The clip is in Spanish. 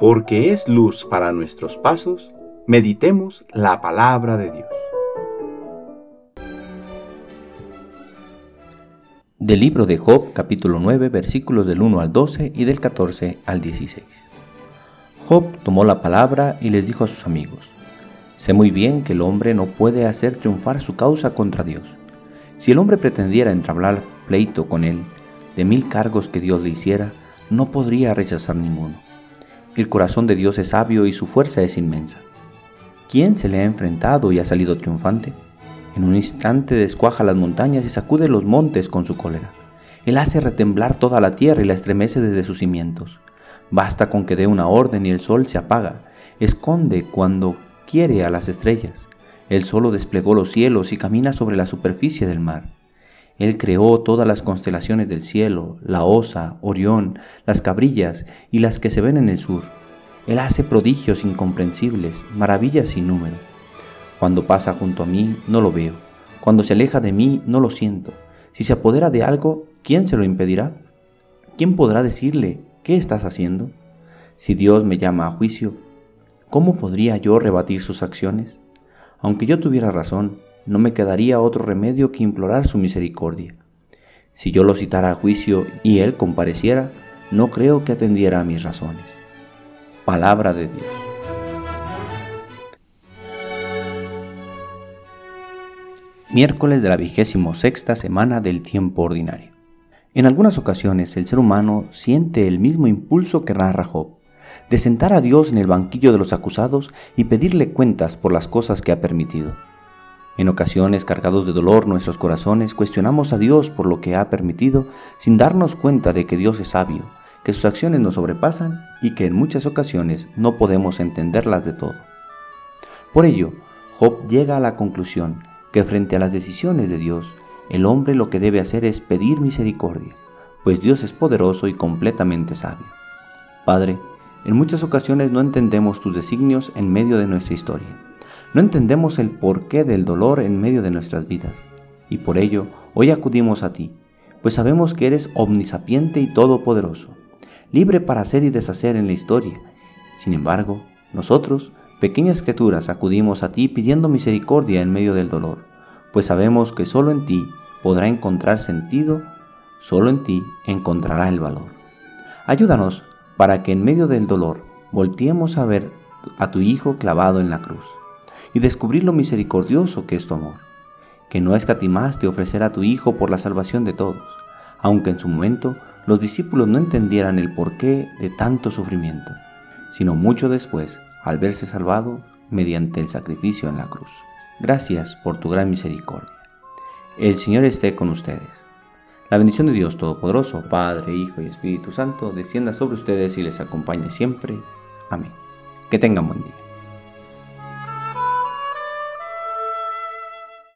porque es luz para nuestros pasos, meditemos la palabra de Dios. Del libro de Job, capítulo 9, versículos del 1 al 12 y del 14 al 16. Job tomó la palabra y les dijo a sus amigos, Sé muy bien que el hombre no puede hacer triunfar su causa contra Dios. Si el hombre pretendiera entablar pleito con él, de mil cargos que Dios le hiciera, no podría rechazar ninguno. El corazón de Dios es sabio y su fuerza es inmensa. ¿Quién se le ha enfrentado y ha salido triunfante? En un instante descuaja las montañas y sacude los montes con su cólera. Él hace retemblar toda la tierra y la estremece desde sus cimientos. Basta con que dé una orden y el sol se apaga. Esconde cuando quiere a las estrellas. Él solo desplegó los cielos y camina sobre la superficie del mar. Él creó todas las constelaciones del cielo, la Osa, Orión, las cabrillas y las que se ven en el sur. Él hace prodigios incomprensibles, maravillas sin número. Cuando pasa junto a mí, no lo veo. Cuando se aleja de mí, no lo siento. Si se apodera de algo, ¿quién se lo impedirá? ¿Quién podrá decirle, ¿qué estás haciendo? Si Dios me llama a juicio, ¿cómo podría yo rebatir sus acciones? Aunque yo tuviera razón, no me quedaría otro remedio que implorar su misericordia. Si yo lo citara a juicio y él compareciera, no creo que atendiera a mis razones. Palabra de Dios. miércoles de la vigésimo sexta semana del tiempo ordinario. En algunas ocasiones el ser humano siente el mismo impulso que narra Job, de sentar a Dios en el banquillo de los acusados y pedirle cuentas por las cosas que ha permitido. En ocasiones, cargados de dolor nuestros corazones, cuestionamos a Dios por lo que ha permitido sin darnos cuenta de que Dios es sabio, que sus acciones nos sobrepasan y que en muchas ocasiones no podemos entenderlas de todo. Por ello, Job llega a la conclusión que frente a las decisiones de Dios, el hombre lo que debe hacer es pedir misericordia, pues Dios es poderoso y completamente sabio. Padre, en muchas ocasiones no entendemos tus designios en medio de nuestra historia. No entendemos el porqué del dolor en medio de nuestras vidas. Y por ello, hoy acudimos a ti, pues sabemos que eres omnisapiente y todopoderoso, libre para hacer y deshacer en la historia. Sin embargo, nosotros Pequeñas criaturas acudimos a ti pidiendo misericordia en medio del dolor, pues sabemos que solo en ti podrá encontrar sentido, solo en ti encontrará el valor. Ayúdanos para que en medio del dolor volteemos a ver a tu Hijo clavado en la cruz y descubrir lo misericordioso que es tu amor, que no escatimaste ofrecer a tu Hijo por la salvación de todos, aunque en su momento los discípulos no entendieran el porqué de tanto sufrimiento, sino mucho después al verse salvado mediante el sacrificio en la cruz. Gracias por tu gran misericordia. El Señor esté con ustedes. La bendición de Dios Todopoderoso, Padre, Hijo y Espíritu Santo, descienda sobre ustedes y les acompañe siempre. Amén. Que tengan buen día.